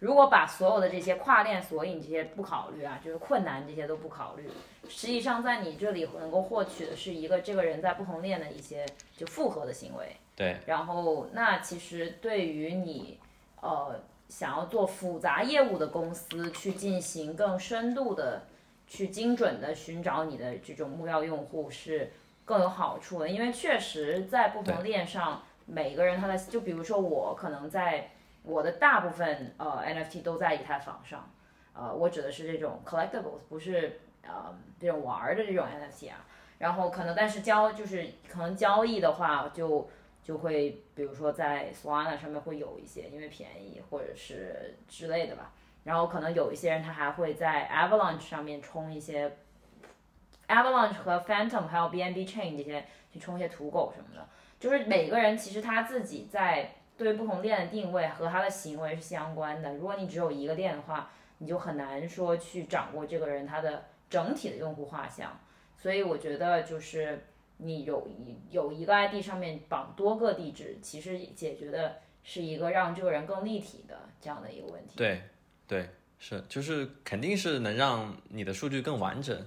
如果把所有的这些跨链索引这些不考虑啊，就是困难这些都不考虑，实际上在你这里能够获取的是一个这个人在不同链的一些就复合的行为。对。然后那其实对于你呃想要做复杂业务的公司去进行更深度的去精准的寻找你的这种目标用户是更有好处的，因为确实在不同链上每个人他的就比如说我可能在。我的大部分呃 NFT 都在以太坊上，呃，我指的是这种 collectibles，不是呃这种玩儿的这种 NFT 啊。然后可能但是交就是可能交易的话，就就会比如说在 Solana 上面会有一些，因为便宜或者是之类的吧。然后可能有一些人他还会在 Avalanche 上面充一些 Avalanche 和 Phantom 还有 BNB Chain 这些去充一些土狗什么的，就是每个人其实他自己在对不同链的定位和他的行为是相关的。如果你只有一个链的话，你就很难说去掌握这个人他的整体的用户画像。所以我觉得就是你有一有一个 ID 上面绑多个地址，其实解决的是一个让这个人更立体的这样的一个问题。对，对，是，就是肯定是能让你的数据更完整，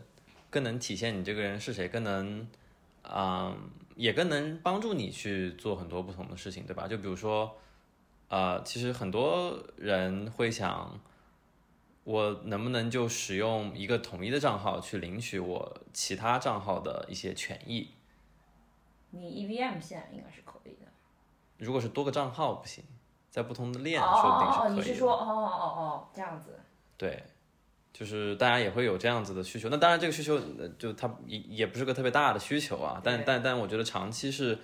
更能体现你这个人是谁，更能，啊、也更能帮助你去做很多不同的事情，对吧？就比如说，呃，其实很多人会想，我能不能就使用一个统一的账号去领取我其他账号的一些权益？你 EVM 现在应该是可以的。如果是多个账号不行，在不同的链哦说不定哦哦，可以的。你是说哦哦哦哦这样子？对，就是大家也会有这样子的需求。那当然，这个需求呃就它也也不是个特别大的需求啊，但但但我觉得长期是，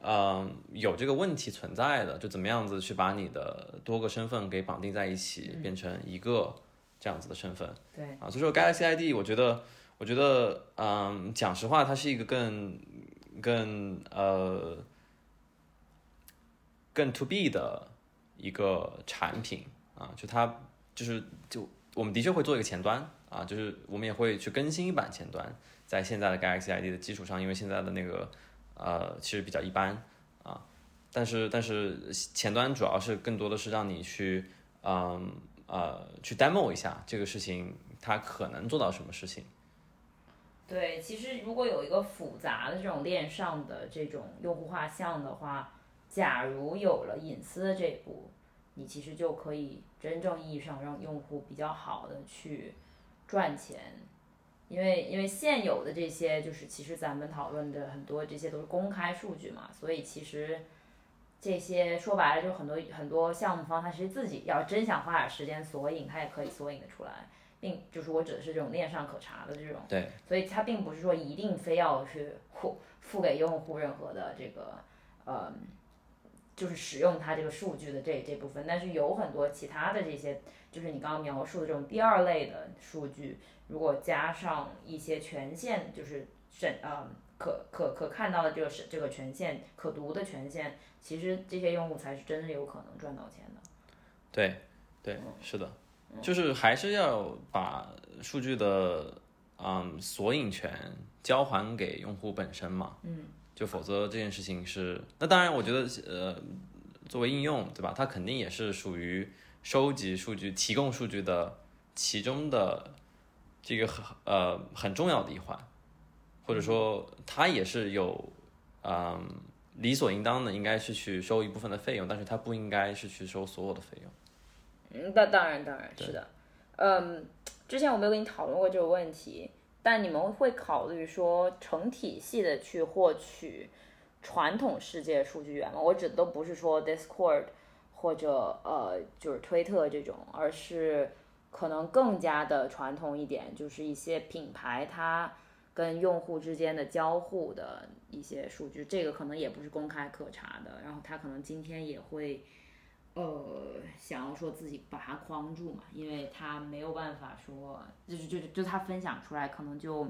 呃，有这个问题存在的，就怎么样子去把你的多个身份给绑定在一起，变成一个这样子的身份。对，啊，所以说 Galaxy ID，我觉得，我觉得，嗯，讲实话，它是一个更更呃更 to B 的一个产品啊，就它就是就我们的确会做一个前端啊，就是我们也会去更新一版前端，在现在的 Galaxy ID 的基础上，因为现在的那个呃其实比较一般啊，但是但是前端主要是更多的是让你去嗯呃去 demo 一下这个事情它可能做到什么事情。对，其实如果有一个复杂的这种链上的这种用户画像的话，假如有了隐私的这一步，你其实就可以真正意义上让用户比较好的去赚钱。因为因为现有的这些就是其实咱们讨论的很多这些都是公开数据嘛，所以其实这些说白了就是很多很多项目方他其实自己要真想花点时间索引，他也可以索引的出来，并就是我指的是这种链上可查的这种。对，所以它并不是说一定非要去付付给用户任何的这个呃，就是使用它这个数据的这这部分，但是有很多其他的这些，就是你刚刚描述的这种第二类的数据，如果加上一些权限，就是审呃可可可看到的这个是这个权限可读的权限，其实这些用户才是真的有可能赚到钱的。对，对，是的，就是还是要把数据的嗯索引权交还给用户本身嘛，嗯，就否则这件事情是，那当然我觉得呃作为应用对吧，它肯定也是属于收集数据、提供数据的其中的这个很呃很重要的一环，或者说它也是有嗯。理所应当的应该是去收一部分的费用，但是它不应该是去收所有的费用。嗯，那当然，当然是的。嗯，之前我没有跟你讨论过这个问题，但你们会考虑说成体系的去获取传统世界数据源吗？我指的都不是说 Discord 或者呃就是推特这种，而是可能更加的传统一点，就是一些品牌它跟用户之间的交互的一些数据，这个可能也不是公开可查的，然后它可能今天也会。呃，想要说自己把它框住嘛，因为他没有办法说，就是就就他分享出来可能就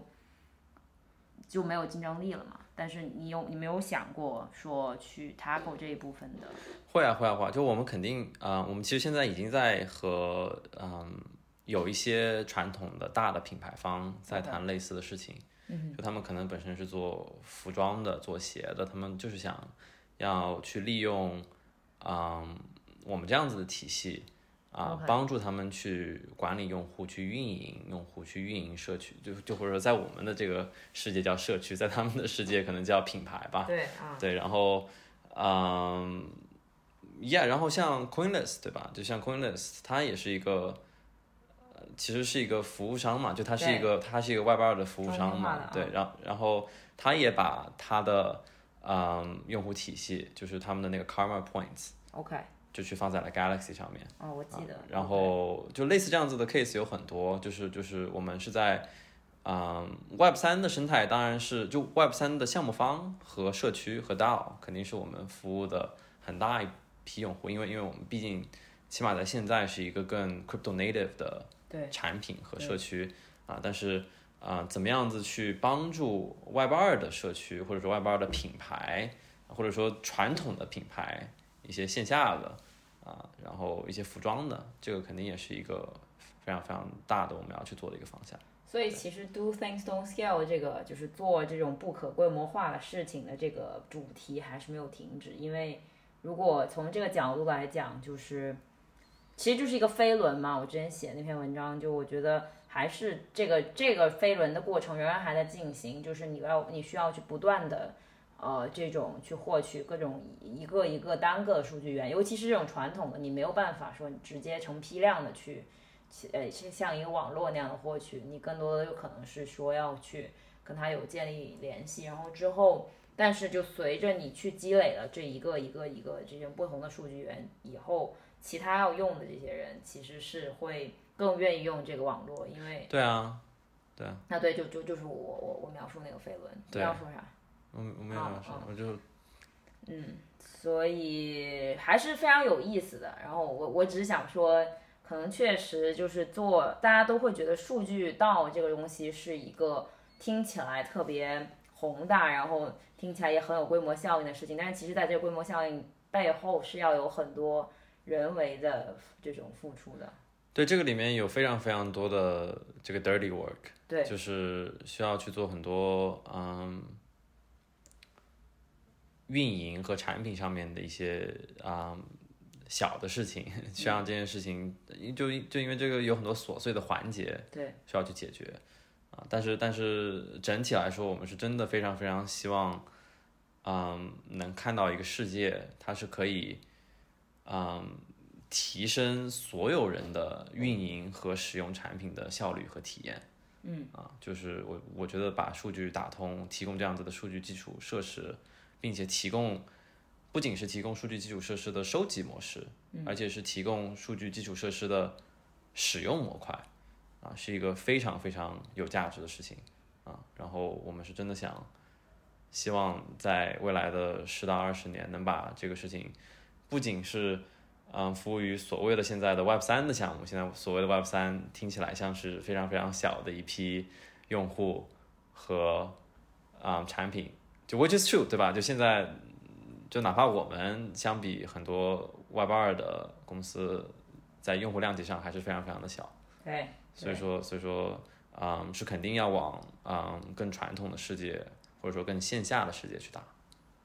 就没有竞争力了嘛。但是你有你没有想过说去 tackle 这一部分的？会啊会啊会啊，就我们肯定啊、呃我们其实现在已经在和嗯有一些传统的大的品牌方在谈类似的事情，嗯，就他们可能本身是做服装的、做鞋的，他们就是想要去利用嗯我们这样子的体系。啊 OK 帮助他们去管理用户、去运营用户、去运营社区，就就或者说在我们的这个世界叫社区，在他们的世界可能叫品牌吧。对啊，对，然后，嗯，Yeah，然后像 Coinless 对吧？就像 Coinless，它也是一个，呃，其实是一个服务商嘛，就它是一个它是一个 Web 二的服务商嘛对，然然后它也把它的嗯用户体系，就是他们的那个 Karma Points，，OK，就去放在了 Galaxy 上面。哦，我记得。然后就类似这样子的 case 有很多，就是就是我们是在，嗯，Web 三的生态当然是就 Web 三的项目方和社区和 DAO 肯定是我们服务的很大一批用户，因为因为我们毕竟起码在现在是一个更 crypto native 的对产品和社区啊，但是啊，怎么样子去帮助 Web 二的社区，或者说 Web 二的品牌，或者说传统的品牌，一些线下的啊，然后一些服装的，这个肯定也是一个非常非常大的我们要去做的一个方向。所以其实 do things don't scale 这个就是做这种不可规模化的事情的这个主题还是没有停止，因为如果从这个角度来讲，就是其实就是一个飞轮嘛。我之前写那篇文章，就我觉得还是这个这个飞轮的过程仍然还在进行，就是你要你需要去不断的呃这种去获取各种一个一个单个数据源，尤其是这种传统的，你没有办法说你直接成批量的去。呃，像一个网络那样的获取，你更多的有可能是说要去跟他有建立联系，然后之后，但是就随着你去积累了这一个一个一个这些不同的数据源以后，其他要用的这些人其实是会更愿意用这个网络，因为对啊，对啊，那对，就就就是我我我描述那个飞轮，你要说啥？我我没有描述，我就嗯，所以还是非常有意思的。然后我我只是想说。可能确实就是做，大家都会觉得数据到这个东西是一个听起来特别宏大，然后听起来也很有规模效应的事情。但是其实，在这个规模效应背后，是要有很多人为的这种付出的。对，这个里面有非常非常多的这个 dirty work，对，就是需要去做很多嗯运营和产品上面的一些啊。小的事情，实际上这件事情，就就因为这个有很多琐碎的环节，对，需要去解决，啊，但是但是整体来说，我们是真的非常非常希望，嗯，能看到一个世界，它是可以，嗯，提升所有人的运营和使用产品的效率和体验，嗯，啊，就是我我觉得把数据打通，提供这样子的数据基础设施，并且提供。不仅是提供数据基础设施的收集模式，而且是提供数据基础设施的使用模块，啊，是一个非常非常有价值的事情，啊，然后我们是真的想，希望在未来的十到二十年能把这个事情，不仅是，嗯，服务于所谓的现在的 Web 三的项目，现在所谓的 Web 三听起来像是非常非常小的一批用户和啊产品，就 Which is true，对吧？就现在。就哪怕我们相比很多 Web 二的公司，在用户量级上还是非常非常的小。对。所以说，所以说，嗯，是肯定要往嗯更传统的世界，或者说更线下的世界去打。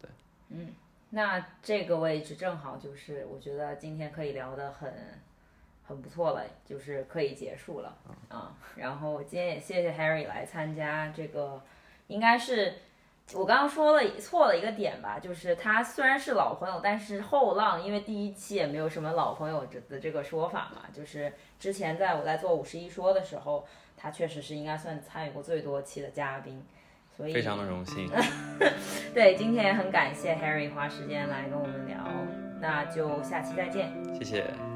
对。嗯，那这个位置正好就是，我觉得今天可以聊得很很不错了，就是可以结束了啊。然后今天也谢谢 Harry 来参加这个，应该是。我刚刚说了错了一个点吧，就是他虽然是老朋友，但是后浪因为第一期也没有什么老朋友的这个说法嘛，就是之前在我在做五十一说的时候，他确实是应该算参与过最多期的嘉宾，所以非常的荣幸。对，今天也很感谢 Harry 花时间来跟我们聊，那就下期再见。谢谢。